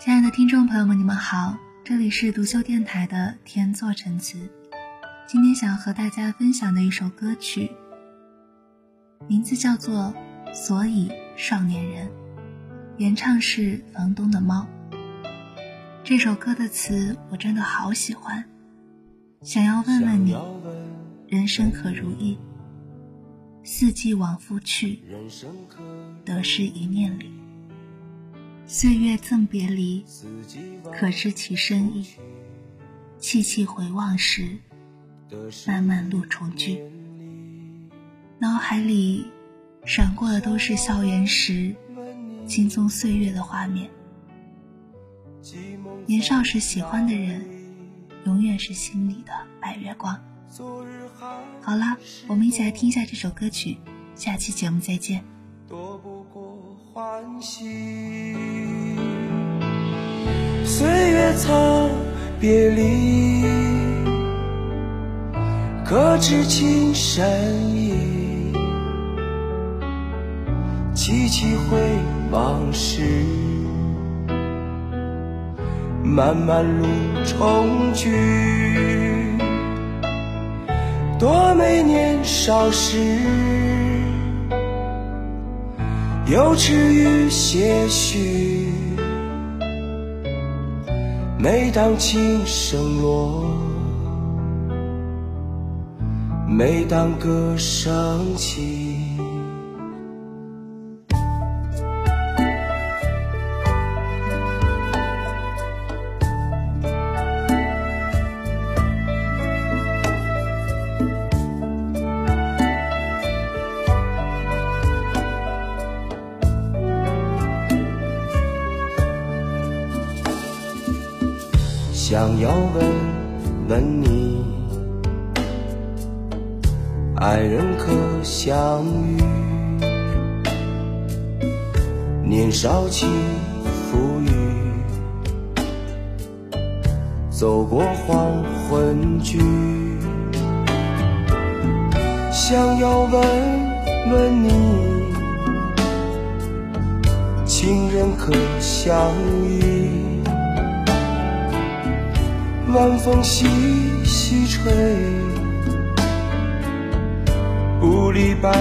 亲爱的听众朋友们，你们好，这里是独秀电台的天作陈词。今天想要和大家分享的一首歌曲，名字叫做《所以少年人》，原唱是房东的猫。这首歌的词我真的好喜欢，想要问问你，人生可如意？四季往复去，得失一念里。岁月赠别离，可知其深意？细细回望时，漫漫路重聚。脑海里闪过的都是校园时轻松岁月的画面。年少时喜欢的人，永远是心里的白月光。好了，我们一起来听一下这首歌曲，下期节目再见。欢喜岁月曾别离，可知情深意？凄凄回往事，漫漫路重聚。多美年少时，幼稚与些许。每当琴声落，每当歌声起。想要问问你，爱人可相遇？年少轻浮雨，走过黄昏去。想要问问你，情人可相依？晚风细细吹，故里白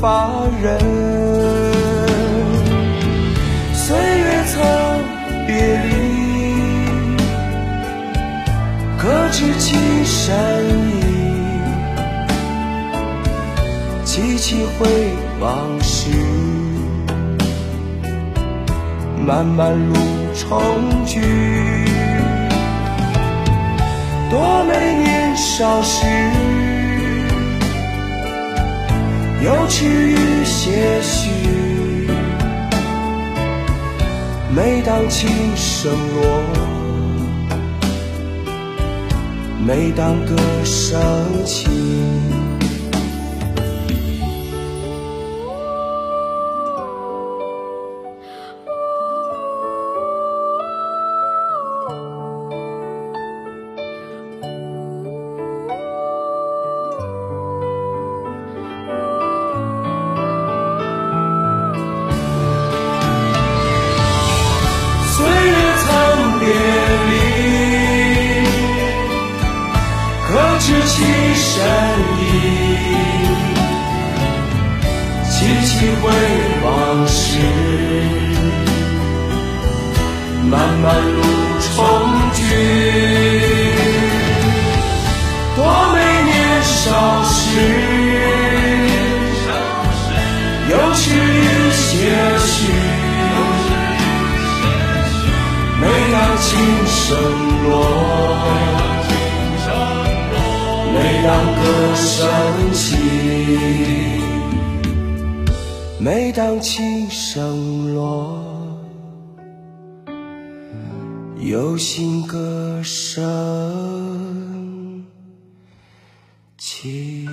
发人。岁月曾别离，可知情深意？凄凄回往事，漫漫路重聚。多美年少时，幼稚与些许。每当琴声落，每当歌声起。凄凄回往事，漫漫路重聚。多美年少时，幼稚与些许。每当琴声落。每当歌声每当琴声落，有心歌声起。